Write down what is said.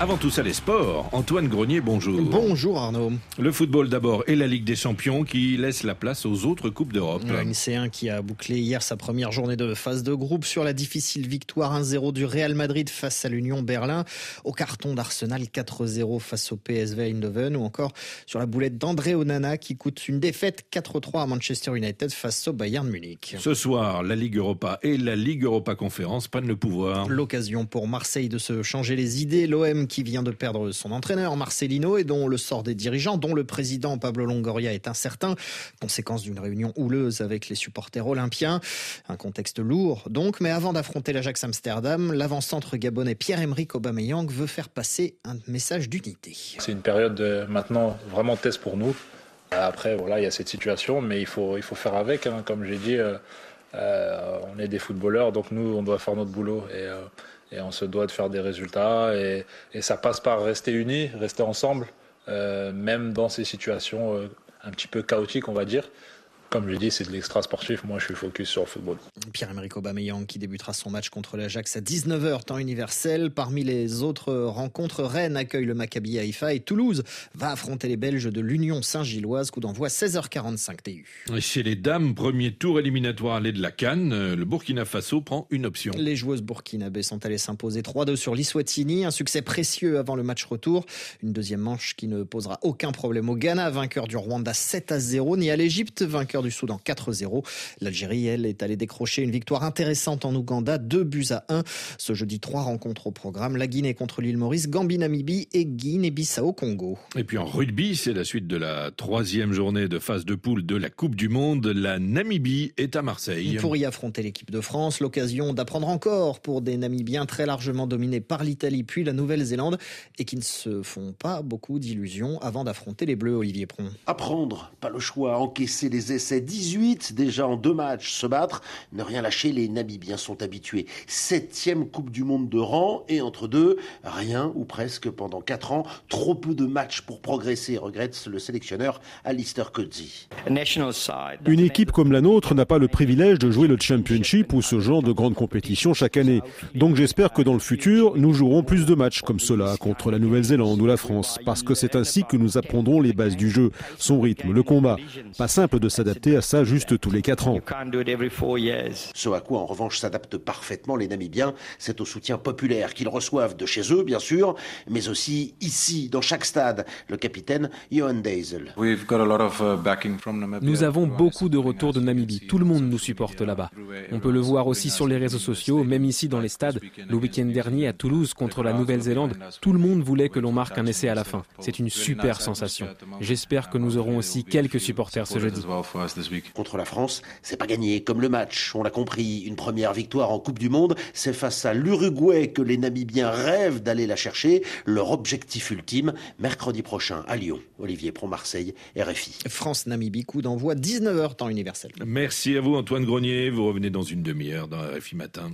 Avant tout ça, les sports. Antoine Grenier, bonjour. Bonjour Arnaud. Le football d'abord et la Ligue des Champions qui laisse la place aux autres Coupes d'Europe. Une C1 qui a bouclé hier sa première journée de phase de groupe sur la difficile victoire 1-0 du Real Madrid face à l'Union Berlin, au carton d'Arsenal 4-0 face au PSV Eindhoven ou encore sur la boulette d'André Onana qui coûte une défaite 4-3 à Manchester United face au Bayern Munich. Ce soir, la Ligue Europa et la Ligue Europa Conférence prennent le pouvoir. L'occasion pour Marseille de se changer les idées. L'OM qui vient de perdre son entraîneur Marcelino et dont le sort des dirigeants, dont le président Pablo Longoria est incertain, conséquence d'une réunion houleuse avec les supporters olympiens. Un contexte lourd donc, mais avant d'affronter l'Ajax Amsterdam, l'avant-centre gabonais Pierre-Emerick Aubameyang veut faire passer un message d'unité. C'est une période maintenant vraiment test pour nous. Après, voilà, il y a cette situation, mais il faut, il faut faire avec. Hein. Comme j'ai dit, euh, euh, on est des footballeurs, donc nous, on doit faire notre boulot. Euh, et on se doit de faire des résultats. Et, ça passe par rester unis, rester ensemble, euh, même dans ces situations euh, un petit peu chaotiques, on va dire comme je dis, c'est de l'extra sportif. Moi, je suis focus sur le football. Pierre-Emerick Aubameyang qui débutera son match contre l'Ajax à 19h temps universel. Parmi les autres rencontres, Rennes accueille le Maccabi Haïfa et Toulouse va affronter les Belges de l'Union Saint-Gilloise. Coup d'envoi 16h45 TU. Chez les dames, premier tour éliminatoire allé de la Cannes, le Burkina Faso prend une option. Les joueuses burkinabées sont allées s'imposer 3-2 sur l'Iswatini, un succès précieux avant le match retour. Une deuxième manche qui ne posera aucun problème au Ghana, vainqueur du Rwanda 7-0, ni à l'Égypte, vainqueur du Soudan 4-0. L'Algérie, elle, est allée décrocher une victoire intéressante en Ouganda, 2 buts à 1. Ce jeudi, trois rencontres au programme. La Guinée contre l'île Maurice, Gambie-Namibie et Guinée-Bissau Congo. Et puis en rugby, c'est la suite de la troisième journée de phase de poule de la Coupe du Monde. La Namibie est à Marseille. Pour y affronter l'équipe de France, l'occasion d'apprendre encore pour des Namibiens très largement dominés par l'Italie puis la Nouvelle-Zélande et qui ne se font pas beaucoup d'illusions avant d'affronter les Bleus, Olivier Pron. Apprendre, pas le choix, encaisser les essais c'est 18 déjà en deux matchs se battre. Ne rien lâcher, les Namibiens sont habitués. Septième Coupe du Monde de rang et entre deux, rien ou presque pendant quatre ans. Trop peu de matchs pour progresser, regrette le sélectionneur Alistair Coetzee. Une équipe comme la nôtre n'a pas le privilège de jouer le Championship ou ce genre de grande compétition chaque année. Donc j'espère que dans le futur, nous jouerons plus de matchs comme cela contre la Nouvelle-Zélande ou la France, parce que c'est ainsi que nous apprendrons les bases du jeu, son rythme, le combat. Pas simple de s'adapter à ça juste tous les quatre ans. Ce à quoi en revanche s'adaptent parfaitement les Namibiens, c'est au soutien populaire qu'ils reçoivent de chez eux, bien sûr, mais aussi ici, dans chaque stade. Le capitaine Johan Deisel. Uh, nous avons beaucoup de retours de Namibie. Tout le monde nous supporte là-bas. On peut le voir aussi sur les réseaux sociaux, même ici dans les stades. Le week-end dernier à Toulouse contre la Nouvelle-Zélande, tout le monde voulait que l'on marque un essai à la fin. C'est une super sensation. J'espère que nous aurons aussi quelques supporters ce jeudi. Contre la France, c'est pas gagné. Comme le match, on l'a compris, une première victoire en Coupe du Monde, c'est face à l'Uruguay que les Namibiens rêvent d'aller la chercher. Leur objectif ultime, mercredi prochain à Lyon. Olivier Pro Marseille, RFI. France-Namibie, coup d'envoi 19h temps universel. Merci à vous Antoine Grenier. Vous revenez dans une demi-heure dans RFI Matin.